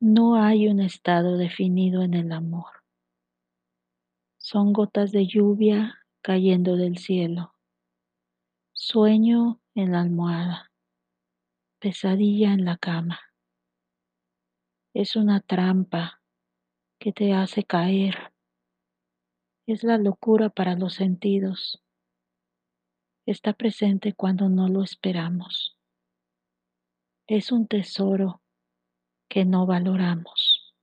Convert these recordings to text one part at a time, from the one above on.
No hay un estado definido en el amor. Son gotas de lluvia cayendo del cielo. Sueño en la almohada. Pesadilla en la cama. Es una trampa que te hace caer. Es la locura para los sentidos. Está presente cuando no lo esperamos. Es un tesoro que no valoramos.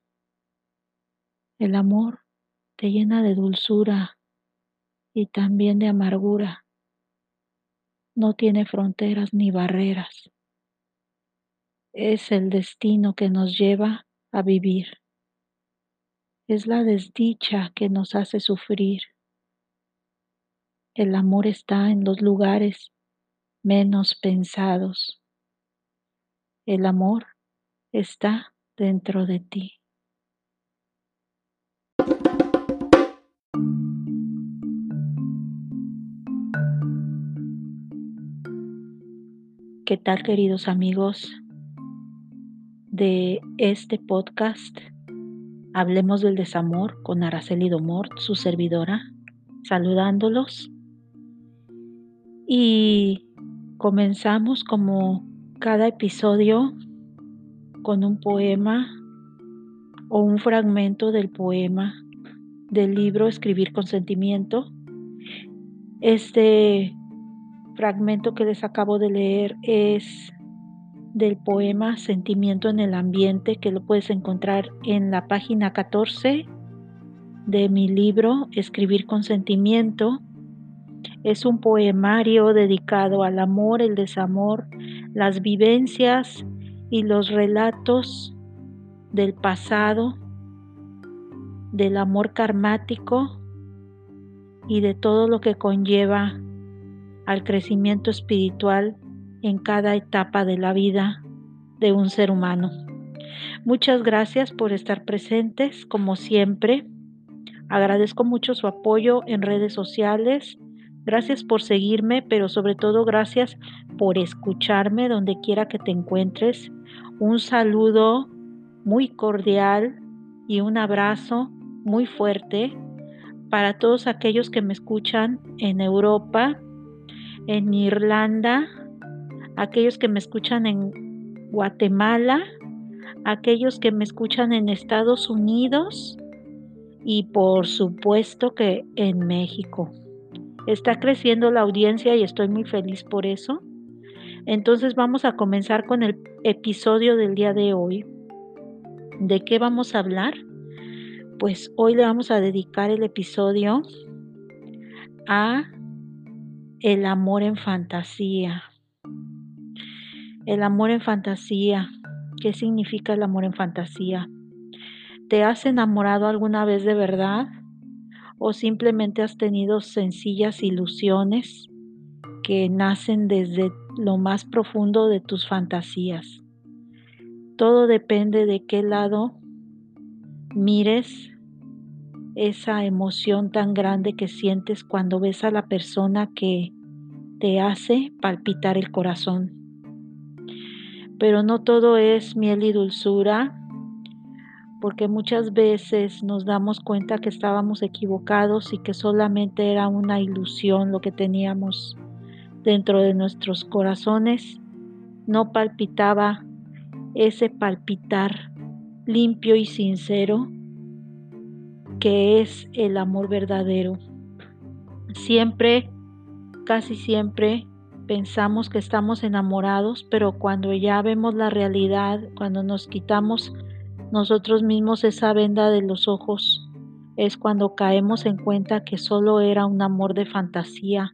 El amor te llena de dulzura y también de amargura. No tiene fronteras ni barreras. Es el destino que nos lleva a vivir. Es la desdicha que nos hace sufrir. El amor está en los lugares menos pensados. El amor está dentro de ti. ¿Qué tal queridos amigos de este podcast? Hablemos del desamor con Araceli Domort, su servidora, saludándolos. Y comenzamos como cada episodio con un poema o un fragmento del poema del libro Escribir con sentimiento. Este fragmento que les acabo de leer es del poema Sentimiento en el Ambiente, que lo puedes encontrar en la página 14 de mi libro Escribir con Sentimiento. Es un poemario dedicado al amor, el desamor, las vivencias y los relatos del pasado, del amor karmático y de todo lo que conlleva al crecimiento espiritual en cada etapa de la vida de un ser humano. Muchas gracias por estar presentes, como siempre. Agradezco mucho su apoyo en redes sociales. Gracias por seguirme, pero sobre todo gracias por escucharme donde quiera que te encuentres un saludo muy cordial y un abrazo muy fuerte para todos aquellos que me escuchan en Europa, en Irlanda, aquellos que me escuchan en Guatemala, aquellos que me escuchan en Estados Unidos y por supuesto que en México. Está creciendo la audiencia y estoy muy feliz por eso. Entonces vamos a comenzar con el episodio del día de hoy. ¿De qué vamos a hablar? Pues hoy le vamos a dedicar el episodio a el amor en fantasía. El amor en fantasía. ¿Qué significa el amor en fantasía? ¿Te has enamorado alguna vez de verdad? ¿O simplemente has tenido sencillas ilusiones que nacen desde lo más profundo de tus fantasías. Todo depende de qué lado mires esa emoción tan grande que sientes cuando ves a la persona que te hace palpitar el corazón. Pero no todo es miel y dulzura, porque muchas veces nos damos cuenta que estábamos equivocados y que solamente era una ilusión lo que teníamos dentro de nuestros corazones no palpitaba ese palpitar limpio y sincero que es el amor verdadero. Siempre, casi siempre, pensamos que estamos enamorados, pero cuando ya vemos la realidad, cuando nos quitamos nosotros mismos esa venda de los ojos, es cuando caemos en cuenta que solo era un amor de fantasía,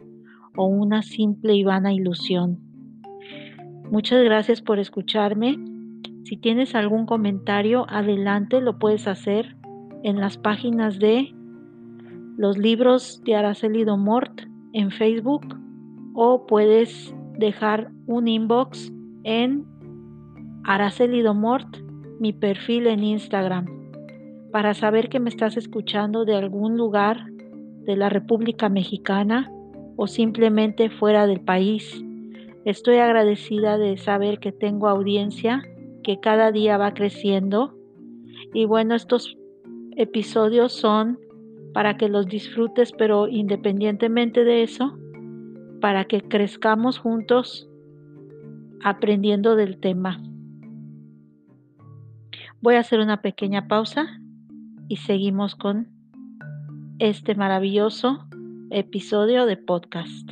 o una simple y vana ilusión. Muchas gracias por escucharme. Si tienes algún comentario, adelante, lo puedes hacer en las páginas de los libros de Araceli Domort en Facebook o puedes dejar un inbox en Araceli Domort, mi perfil en Instagram, para saber que me estás escuchando de algún lugar de la República Mexicana o simplemente fuera del país. Estoy agradecida de saber que tengo audiencia, que cada día va creciendo Y bueno, estos episodios son para que los disfrutes, pero independientemente de eso, para que crezcamos juntos aprendiendo del tema. Voy a hacer una pequeña pausa y seguimos con este maravilloso episodio de podcast.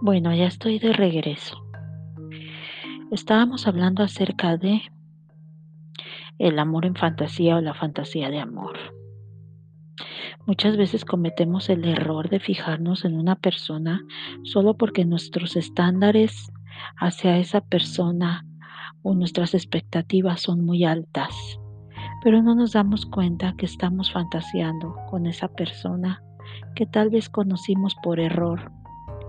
Bueno, ya estoy de regreso. Estábamos hablando acerca de el amor en fantasía o la fantasía de amor. Muchas veces cometemos el error de fijarnos en una persona solo porque nuestros estándares hacia esa persona o nuestras expectativas son muy altas, pero no nos damos cuenta que estamos fantaseando con esa persona que tal vez conocimos por error,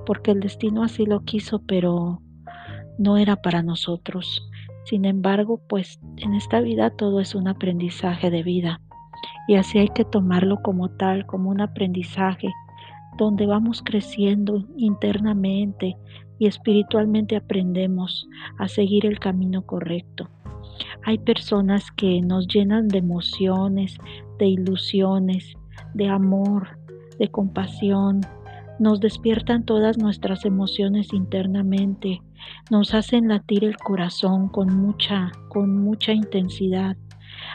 porque el destino así lo quiso, pero no era para nosotros. Sin embargo, pues en esta vida todo es un aprendizaje de vida y así hay que tomarlo como tal, como un aprendizaje donde vamos creciendo internamente y espiritualmente aprendemos a seguir el camino correcto. Hay personas que nos llenan de emociones, de ilusiones, de amor, de compasión, nos despiertan todas nuestras emociones internamente, nos hacen latir el corazón con mucha, con mucha intensidad.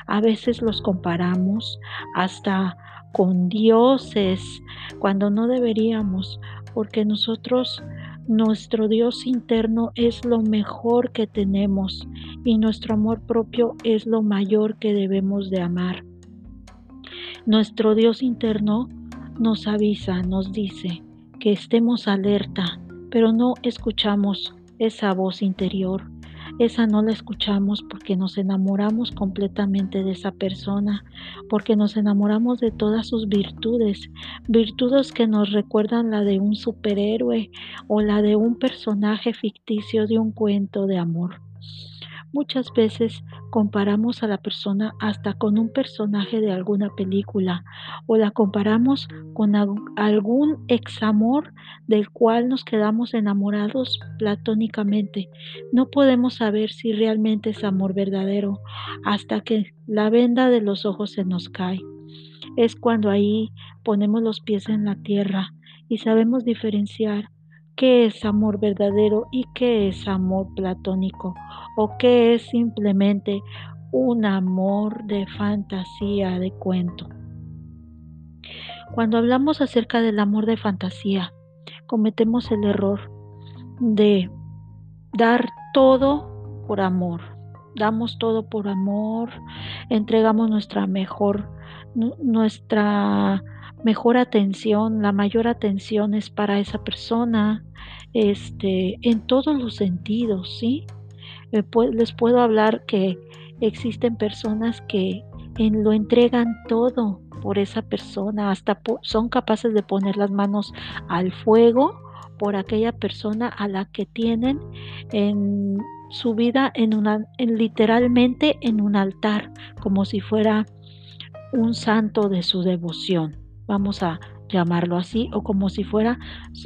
A veces los comparamos hasta con dioses cuando no deberíamos, porque nosotros, nuestro Dios interno es lo mejor que tenemos y nuestro amor propio es lo mayor que debemos de amar. Nuestro Dios interno nos avisa, nos dice que estemos alerta, pero no escuchamos esa voz interior. Esa no la escuchamos porque nos enamoramos completamente de esa persona, porque nos enamoramos de todas sus virtudes, virtudes que nos recuerdan la de un superhéroe o la de un personaje ficticio de un cuento de amor. Muchas veces comparamos a la persona hasta con un personaje de alguna película o la comparamos con algún examor del cual nos quedamos enamorados platónicamente. No podemos saber si realmente es amor verdadero hasta que la venda de los ojos se nos cae. Es cuando ahí ponemos los pies en la tierra y sabemos diferenciar qué es amor verdadero y qué es amor platónico o qué es simplemente un amor de fantasía, de cuento. Cuando hablamos acerca del amor de fantasía, cometemos el error de dar todo por amor. Damos todo por amor, entregamos nuestra mejor, nuestra mejor atención, la mayor atención es para esa persona, este, en todos los sentidos, ¿sí? Eh, les puedo hablar que existen personas que en, lo entregan todo por esa persona, hasta son capaces de poner las manos al fuego por aquella persona a la que tienen en su vida en una en, literalmente en un altar como si fuera un santo de su devoción vamos a llamarlo así, o como si fuera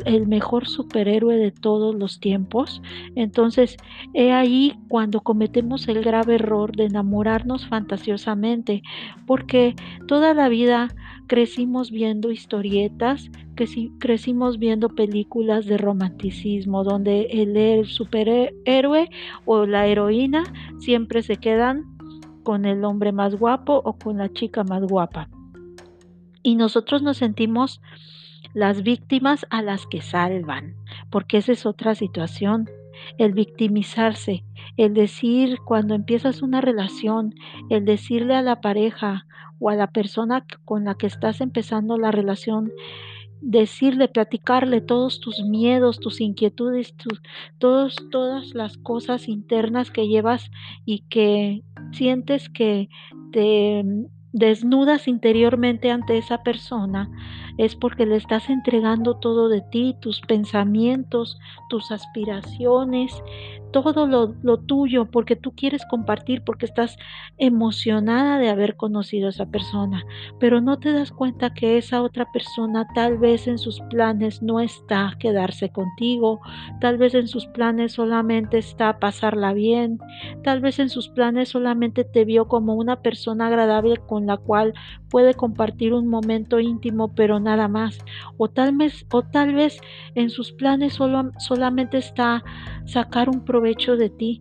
el mejor superhéroe de todos los tiempos. Entonces, he ahí cuando cometemos el grave error de enamorarnos fantasiosamente, porque toda la vida crecimos viendo historietas, que crecimos viendo películas de romanticismo, donde el superhéroe o la heroína siempre se quedan con el hombre más guapo o con la chica más guapa y nosotros nos sentimos las víctimas a las que salvan, porque esa es otra situación, el victimizarse, el decir cuando empiezas una relación, el decirle a la pareja o a la persona con la que estás empezando la relación, decirle, platicarle todos tus miedos, tus inquietudes, todos, todas las cosas internas que llevas y que sientes que te desnudas interiormente ante esa persona, es porque le estás entregando todo de ti, tus pensamientos, tus aspiraciones, todo lo, lo, tuyo porque tú quieres compartir, porque estás emocionada de haber conocido a esa persona, pero no te das cuenta que esa otra persona tal vez en sus planes no está quedarse contigo, tal vez en sus planes solamente está pasarla bien, tal vez en sus planes solamente te vio como una persona agradable con la cual puede compartir un momento íntimo, pero nada más, o tal vez, o tal vez en sus planes solo, solamente está sacar un provecho de ti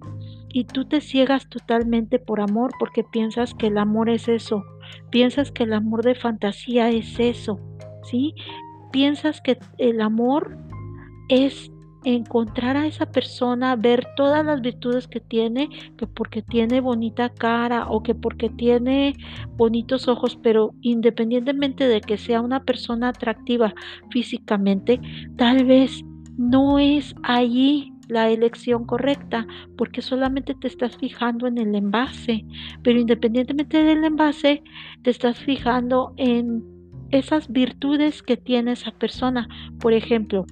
y tú te ciegas totalmente por amor porque piensas que el amor es eso, piensas que el amor de fantasía es eso, ¿sí? Piensas que el amor es encontrar a esa persona, ver todas las virtudes que tiene, que porque tiene bonita cara o que porque tiene bonitos ojos, pero independientemente de que sea una persona atractiva físicamente, tal vez no es allí la elección correcta, porque solamente te estás fijando en el envase, pero independientemente del envase, te estás fijando en esas virtudes que tiene esa persona. Por ejemplo,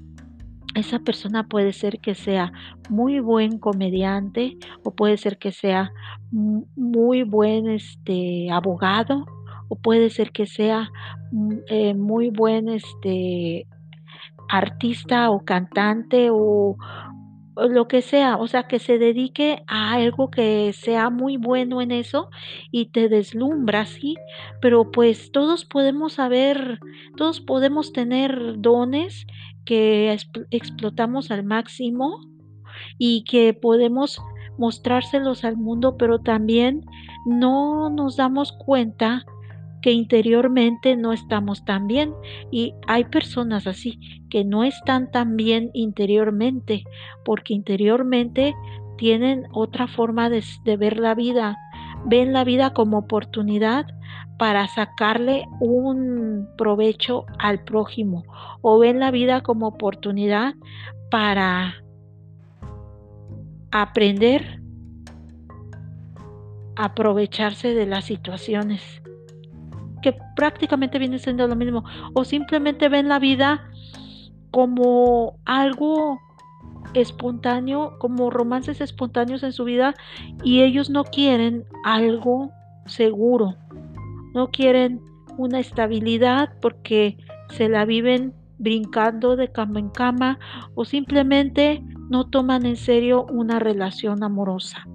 esa persona puede ser que sea muy buen comediante o puede ser que sea muy buen este, abogado o puede ser que sea mm, eh, muy buen este, artista o cantante o, lo que sea, o sea, que se dedique a algo que sea muy bueno en eso y te deslumbra, ¿sí? Pero pues todos podemos saber, todos podemos tener dones que explotamos al máximo y que podemos mostrárselos al mundo, pero también no nos damos cuenta que interiormente no estamos tan bien. Y hay personas así que no están tan bien interiormente, porque interiormente tienen otra forma de, de ver la vida. Ven la vida como oportunidad para sacarle un provecho al prójimo o ven la vida como oportunidad para aprender aprovecharse de las situaciones que prácticamente viene siendo lo mismo, o simplemente ven la vida como algo espontáneo, como romances espontáneos en su vida y ellos no quieren algo seguro, no quieren una estabilidad porque se la viven brincando de cama en cama o simplemente no toman en serio una relación amorosa.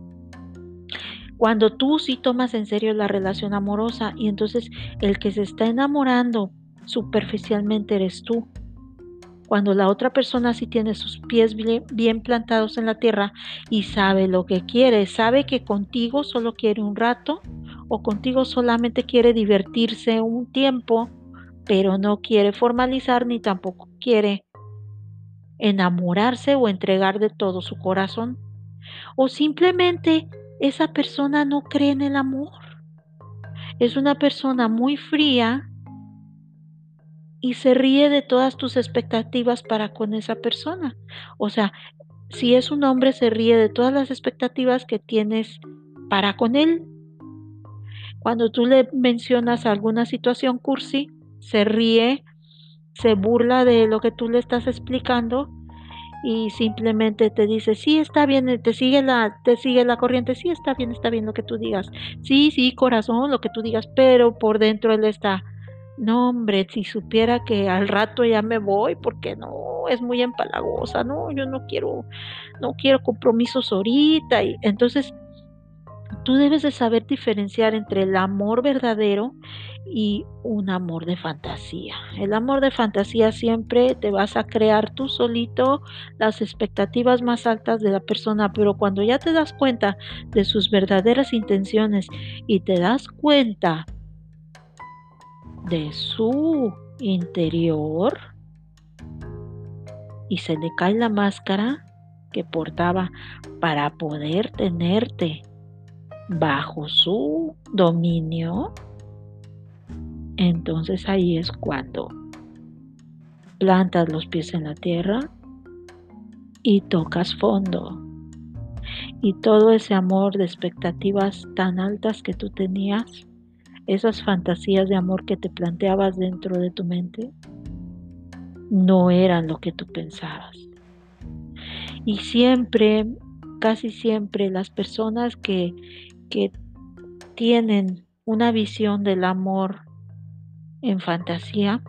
Cuando tú sí tomas en serio la relación amorosa y entonces el que se está enamorando superficialmente eres tú. Cuando la otra persona sí tiene sus pies bien, plantados en la tierra y sabe lo que quiere, sabe que contigo solo quiere un rato o contigo solamente quiere divertirse un tiempo, pero no quiere formalizar ni tampoco quiere enamorarse o entregar de todo su corazón. O simplemente esa persona no cree en el amor. Es una persona muy fría y se ríe de todas tus expectativas para con esa persona. O sea, si es un hombre, se ríe de todas las expectativas que tienes para con él. Cuando tú le mencionas alguna situación cursi, se ríe, se burla de lo que tú le estás explicando y simplemente te dice, sí, está bien, te sigue la, te sigue la corriente, sí, está bien, está bien lo que tú digas, sí, sí, corazón, lo que tú digas, pero por dentro él está, no, hombre, si supiera que al rato ya me voy, porque no, es muy empalagosa, no, yo no quiero, no quiero compromisos ahorita, y entonces Tú debes de saber diferenciar entre el amor verdadero y un amor de fantasía. El amor de fantasía siempre te vas a crear tú solito las expectativas más altas de la persona, pero cuando ya te das cuenta de sus verdaderas intenciones y te das cuenta de su interior y se le cae la máscara que portaba para poder tenerte bajo su dominio, entonces ahí es cuando plantas los pies en la tierra y tocas fondo. Y todo ese amor de expectativas tan altas que tú tenías, esas fantasías de amor que te planteabas dentro de tu mente, no eran lo que tú pensabas. Y siempre casi siempre las personas que, que tienen una visión del amor en fantasía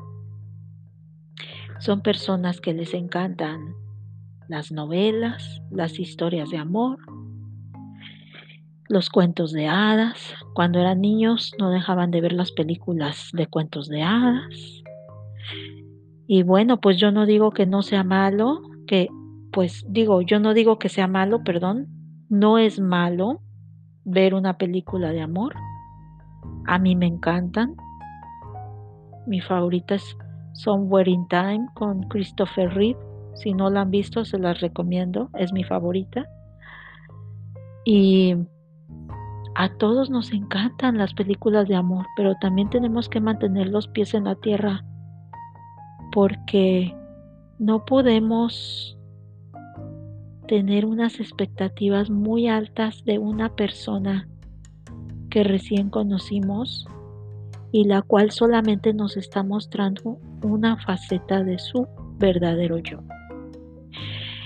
son personas que les encantan las novelas, las historias de amor, los cuentos de hadas. Cuando eran niños no dejaban de ver las películas de cuentos de hadas. Y bueno, pues yo no digo que no sea malo, que pues digo, yo no digo que sea malo, perdón, no es malo ver una película de amor. A mí me encantan. Mi favorita es Somewhere in Time con Christopher Reeve. Si no la han visto, se las recomiendo. Es mi favorita. Y a todos nos encantan las películas de amor, pero también tenemos que mantener los pies en la tierra porque no podemos tener unas expectativas muy altas de una persona que recién conocimos y la cual solamente nos está mostrando una faceta de su verdadero yo.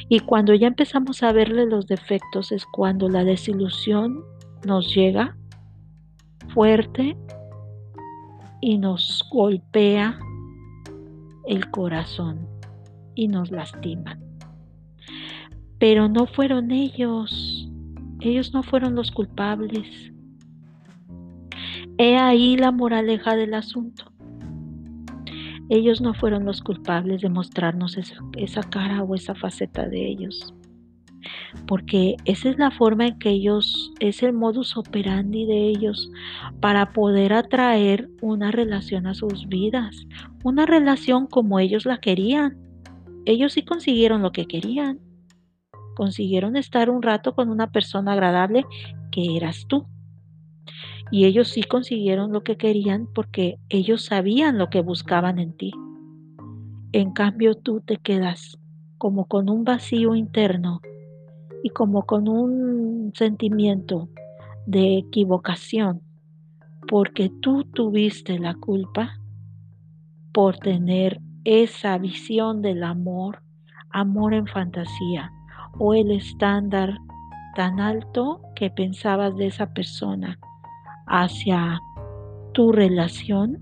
Y cuando ya empezamos a verle los defectos es cuando la desilusión nos llega fuerte y nos golpea el corazón y nos lastima. Pero no fueron ellos, ellos no fueron los culpables. He ahí la moraleja del asunto. Ellos no fueron los culpables de mostrarnos esa, cara o esa faceta de ellos. Porque esa es la forma en que ellos, es el modus operandi de ellos para poder atraer una relación a sus vidas, una relación como ellos la querían. Ellos sí consiguieron lo que querían. Consiguieron estar un rato con una persona agradable que eras tú. Y ellos sí consiguieron lo que querían porque ellos sabían lo que buscaban en ti. En cambio tú te quedas como con un vacío interno y como con un sentimiento de equivocación porque tú tuviste la culpa por tener esa visión del amor, amor en fantasía o el estándar tan alto que pensabas de esa persona hacia tu relación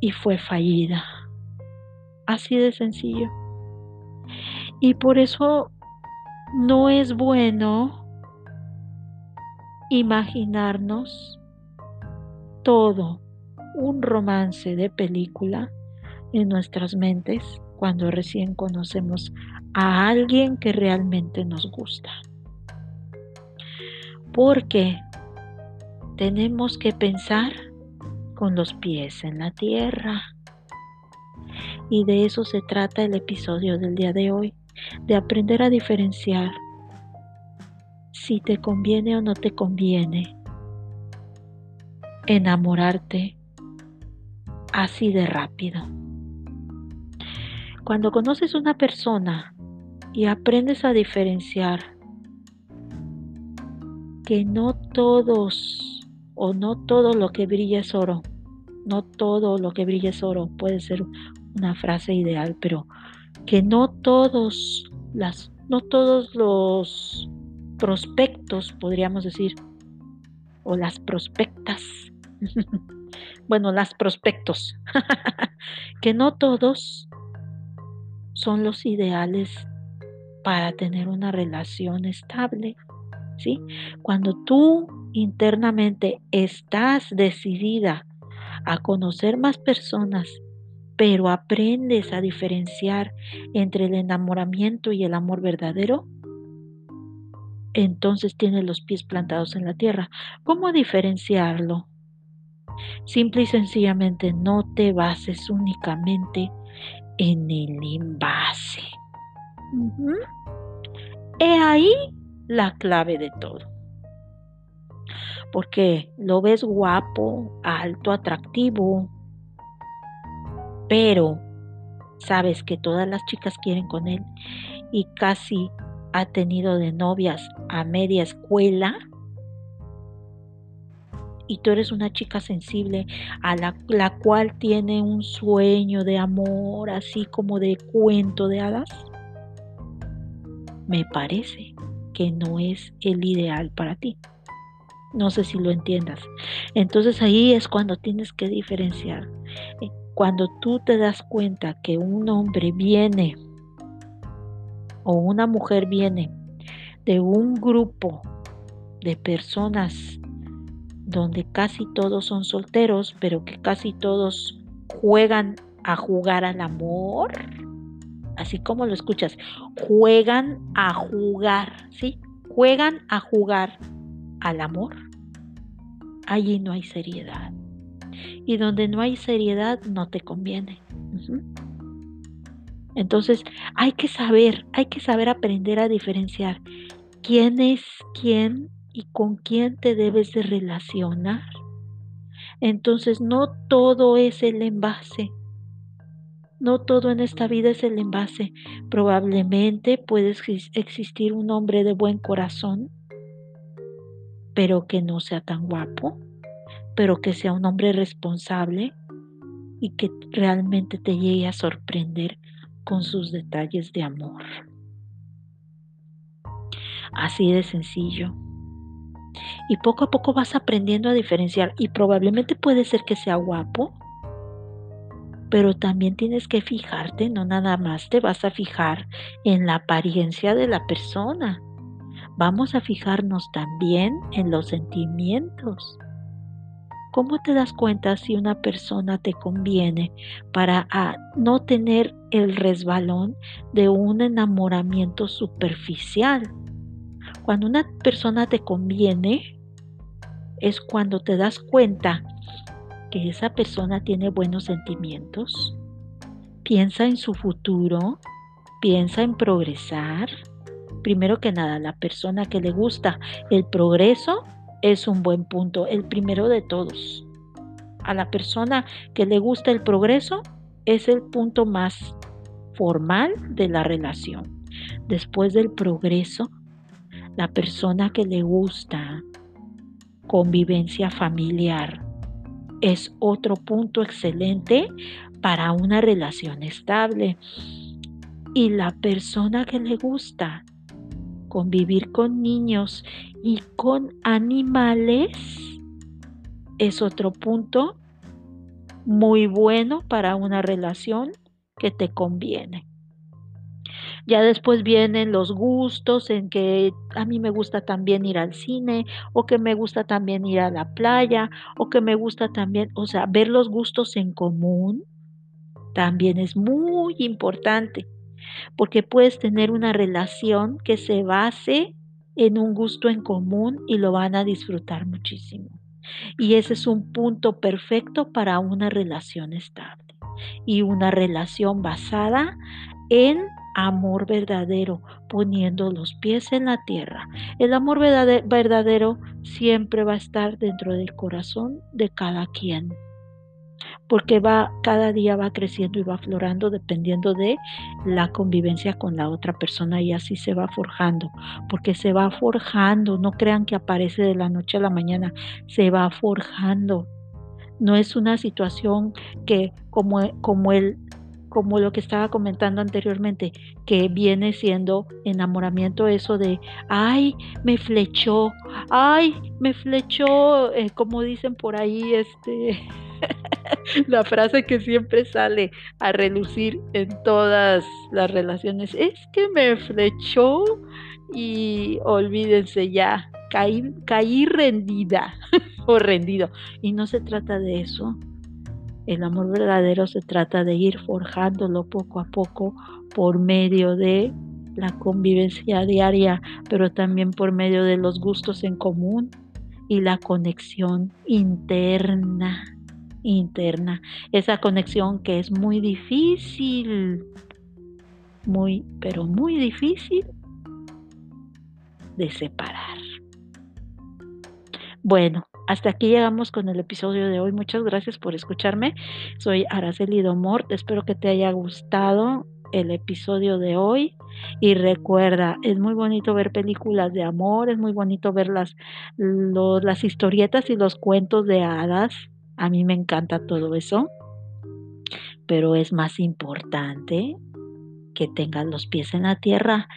y fue fallida. Así de sencillo. Y por eso no es bueno imaginarnos todo un romance de película en nuestras mentes cuando recién conocemos a alguien que realmente nos gusta. Porque tenemos que pensar con los pies en la tierra. Y de eso se trata el episodio del día de hoy, de aprender a diferenciar si te conviene o no te conviene enamorarte así de rápido. Cuando conoces una persona y aprendes a diferenciar que no todos o no todo lo que brilla es oro. No todo lo que brilla es oro. Puede ser una frase ideal, pero que no todos las no todos los prospectos, podríamos decir, o las prospectas. bueno, las prospectos. que no todos son los ideales para tener una relación estable. ¿Sí? Cuando tú internamente estás decidida a conocer más personas, pero aprendes a diferenciar entre el enamoramiento y el amor verdadero, entonces tienes los pies plantados en la tierra. ¿Cómo diferenciarlo? Simple y sencillamente no te bases únicamente en el envase. He ahí la clave de todo. Porque lo ves guapo, alto, atractivo, pero sabes que todas las chicas quieren con él y casi ha tenido de novias a media escuela. Y tú eres una chica sensible a la, la, cual tiene un sueño de amor así como de cuento de hadas. Me parece que no es el ideal para ti. No sé si lo entiendas. Entonces ahí es cuando tienes que diferenciar. Eh, cuando tú te das cuenta que un hombre viene o una mujer viene de un grupo de personas donde casi todos son solteros, pero que casi todos juegan a jugar al amor, así como lo escuchas, juegan a jugar, ¿sí? Juegan a jugar al amor. Allí no hay seriedad. Y donde no hay seriedad no te conviene. Entonces hay que saber, hay que saber aprender a diferenciar quién es quién y con quién te debes de relacionar. Entonces no todo es el envase. No todo en esta vida es el envase. Probablemente puede existir un hombre de buen corazón, pero que no sea tan guapo, pero que sea un hombre responsable y que realmente te llegue a sorprender con sus detalles de amor. Así de sencillo. Y poco a poco vas aprendiendo a diferenciar y probablemente puede ser que sea guapo, pero también tienes que fijarte, no nada más te vas a fijar en la apariencia de la persona. Vamos a fijarnos también en los sentimientos. ¿Cómo te das cuenta si una persona te conviene para ah, no tener el resbalón de un enamoramiento superficial? Cuando una persona te conviene es cuando te das cuenta que esa persona tiene buenos sentimientos, piensa en su futuro, piensa en progresar. Primero que nada, la persona que le gusta el progreso es un buen punto, el primero de todos. A la persona que le gusta el progreso es el punto más formal de la relación. Después del progreso, la persona que le gusta convivencia familiar es otro punto excelente para una relación estable. Y la persona que le gusta convivir con niños y con animales es otro punto muy bueno para una relación que te conviene. Ya después vienen los gustos en que a mí me gusta también ir al cine o que me gusta también ir a la playa o que me gusta también, o sea, ver los gustos en común también es muy importante porque puedes tener una relación que se base en un gusto en común y lo van a disfrutar muchísimo. Y ese es un punto perfecto para una relación estable y una relación basada en amor verdadero, poniendo los pies en la tierra. El amor verdadero siempre va a estar dentro del corazón de cada quien porque va cada día va creciendo y va florando dependiendo de la convivencia con la otra persona y así se va forjando, porque se va forjando, no crean que aparece de la noche a la mañana, se va forjando. No es una situación que como, como el como lo que estaba comentando anteriormente, que viene siendo enamoramiento eso de, ay, me flechó, ay, me flechó, eh, como dicen por ahí, este, la frase que siempre sale a relucir en todas las relaciones, es que me flechó y olvídense ya, caí, caí rendida o rendido. Y no se trata de eso. El amor verdadero se trata de ir forjándolo poco a poco por medio de la convivencia diaria, pero también por medio de los gustos en común y la conexión interna interna, esa conexión que es muy difícil, muy, pero muy difícil de separar. Bueno, hasta aquí llegamos con el episodio de hoy. Muchas gracias por escucharme. Soy Araceli Domort. Espero que te haya gustado el episodio de hoy. Y recuerda, es muy bonito ver películas de amor, es muy bonito ver las, historietas y los cuentos de hadas a mí me encanta todo eso, pero es más importante que tengas los pies en la tierra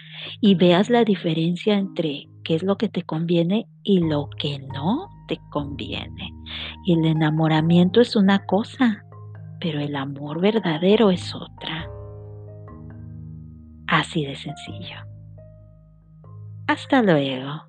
y veas la diferencia entre qué es lo que te conviene y lo que no te conviene. Y el enamoramiento es una cosa, pero el amor verdadero es otra. Así de sencillo. Hasta luego.